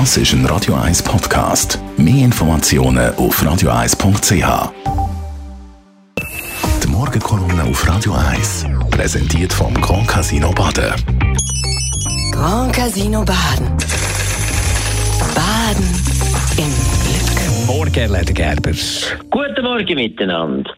Das ist ein Radio 1 Podcast. Mehr Informationen auf radio1.ch. Die Morgenkolumne auf Radio 1 präsentiert vom Grand Casino Baden. Grand Casino Baden. Baden im Glück. Morgen, Leder Gerber. Guten Morgen miteinander.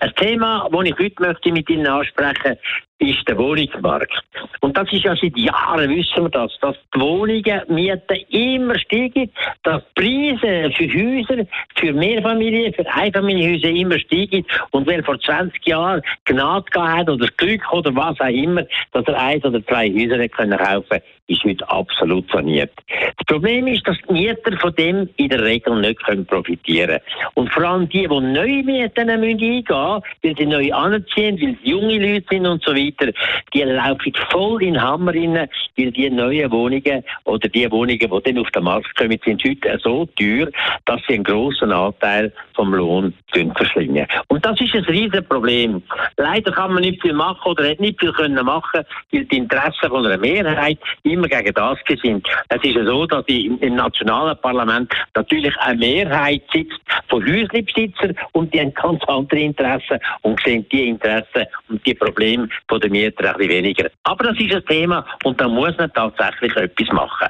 Ein Thema, das ich heute möchte mit Ihnen ansprechen ist der Wohnungsmarkt. Und das ist ja seit Jahren, wissen wir das, dass die Wohnungen, Mieten immer steigen, dass die Preise für Häuser, für Mehrfamilien, für Einfamilienhäuser immer steigen. Und wer vor 20 Jahren Gnade gehabt hat oder Glück oder was auch immer, dass er eins oder zwei Häuser nicht kaufen konnte, ist heute absolut saniert. Das Problem ist, dass die Mieter von dem in der Regel nicht können profitieren können. Und vor allem die, die neue Mieten eingehen müssen, weil sie neu anziehen, weil sie junge Leute sind und so weiter, weiter, die laufen voll in den Hammer rein, weil die neuen Wohnungen oder die Wohnungen, die dann auf den Markt kommen, sind heute so teuer, dass sie einen grossen Anteil vom Lohn verschlingen. Und das ist ein riesiges Problem. Leider kann man nicht viel machen oder hat nicht viel können machen, weil die Interessen von einer Mehrheit immer gegen das sind. Es ist ja so, dass im, im nationalen Parlament natürlich eine Mehrheit sitzt von Häuslebesitzern und die haben ganz andere Interessen und sehen die Interessen und die Probleme von den Mietern ein bisschen weniger. Aber das ist ein Thema und da muss man tatsächlich etwas machen.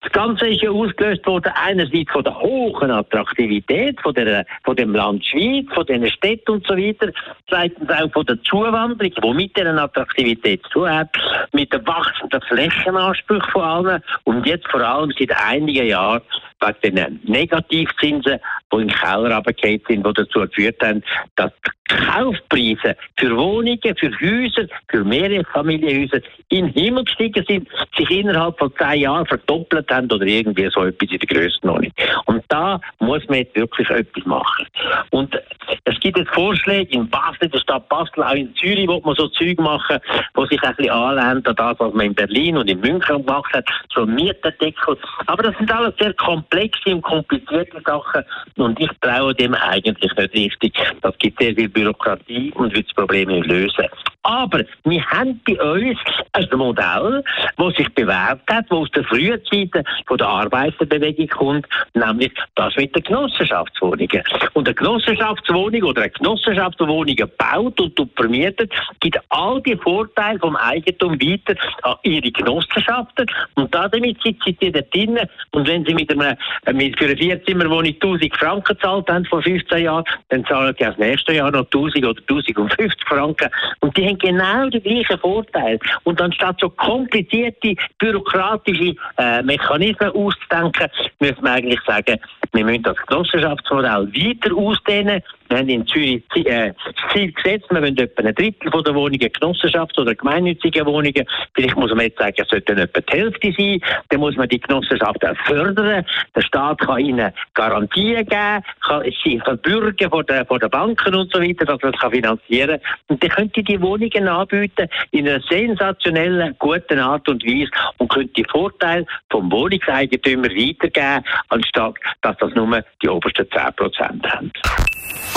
Das Ganze ist ja ausgelöst worden einerseits von der hohen Attraktivität von, der, von dem Land Schweiz, von den Städten und so weiter, zweitens auch von der Zuwanderung, die mit dieser Attraktivität zu hat, mit dem wachsenden Flächenanspruch von allen und jetzt vor allem seit einigen Jahren wegen den Negativzinsen, die in den Keller runtergefallen sind, die dazu geführt haben, dass die Kaufpreise für Wohnungen, für Häuser, für mehrere Familienhäuser in den Himmel gestiegen sind, sich innerhalb von zehn Jahren verdoppelt haben oder irgendwie so etwas in der Grössenordnung. Und da muss man jetzt wirklich etwas machen. Und es gibt jetzt Vorschläge in Basel, in der Stadt Basel, auch in Zürich, wo man so Zeug machen, wo sich ein bisschen anlehnt an das, was man in Berlin und in München gemacht hat, so Mietendeckel. Aber das sind alles sehr komplexe und komplizierte Sachen und ich traue dem eigentlich nicht richtig. Das gibt sehr viel Bürokratie und wird das Problem nicht lösen. Aber wir haben bei uns ein Modell, das sich bewährt hat, das aus der frühen Zeiten von der Arbeiterbewegung kommt, nämlich das mit den Genossenschaftswohnungen. Und eine Genossenschaftswohnung oder eine Genossenschaft, die Wohnungen baut und vermietet, gibt all die Vorteile vom Eigentum weiter an ihre Genossenschaften. Und damit sitzen sie da drinnen. Und wenn sie mit einem, mit für eine Vierzimmerwohnung 1000 Franken gezahlt haben vor 15 Jahren, dann zahlen sie das nächste Jahr noch 1000 oder 1050 Franken. Und die haben genau die gleichen Vorteile. Und anstatt so komplizierte bürokratische äh, Mechanismen auszudenken, müssen wir eigentlich sagen, wir müssen das Genossenschaftsmodell weiter ausdehnen. Wir haben in Zürich äh, das Ziel gesetzt, wir wollen etwa ein Drittel von der Wohnungen Genossenschafts- oder gemeinnützige Wohnungen. Vielleicht muss man jetzt sagen, es sollte etwa die Hälfte sein. Dann muss man die Genossenschaft fördern. Der Staat kann ihnen Garantien geben, kann sie verbürgen vor den, vor den Banken und so weiter, dass man es finanzieren kann. Und dann könnte die Wohnungen anbieten in einer sensationellen, guten Art und Weise und könnte die Vorteile vom Wohnungseigentümer weitergeben, anstatt dass das nur die obersten 10% haben.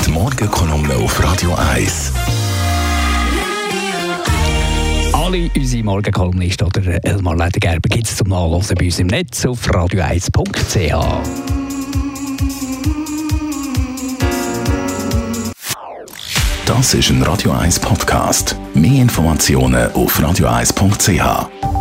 Die Morgenkolumne auf Radio 1. Alle unsere Morgenkolumnisten oder Elmar Ledergerber gibt es zum Nachlesen bei uns im Netz auf radio1.ch. Das ist ein Radio 1 Podcast. Mehr Informationen auf radio1.ch.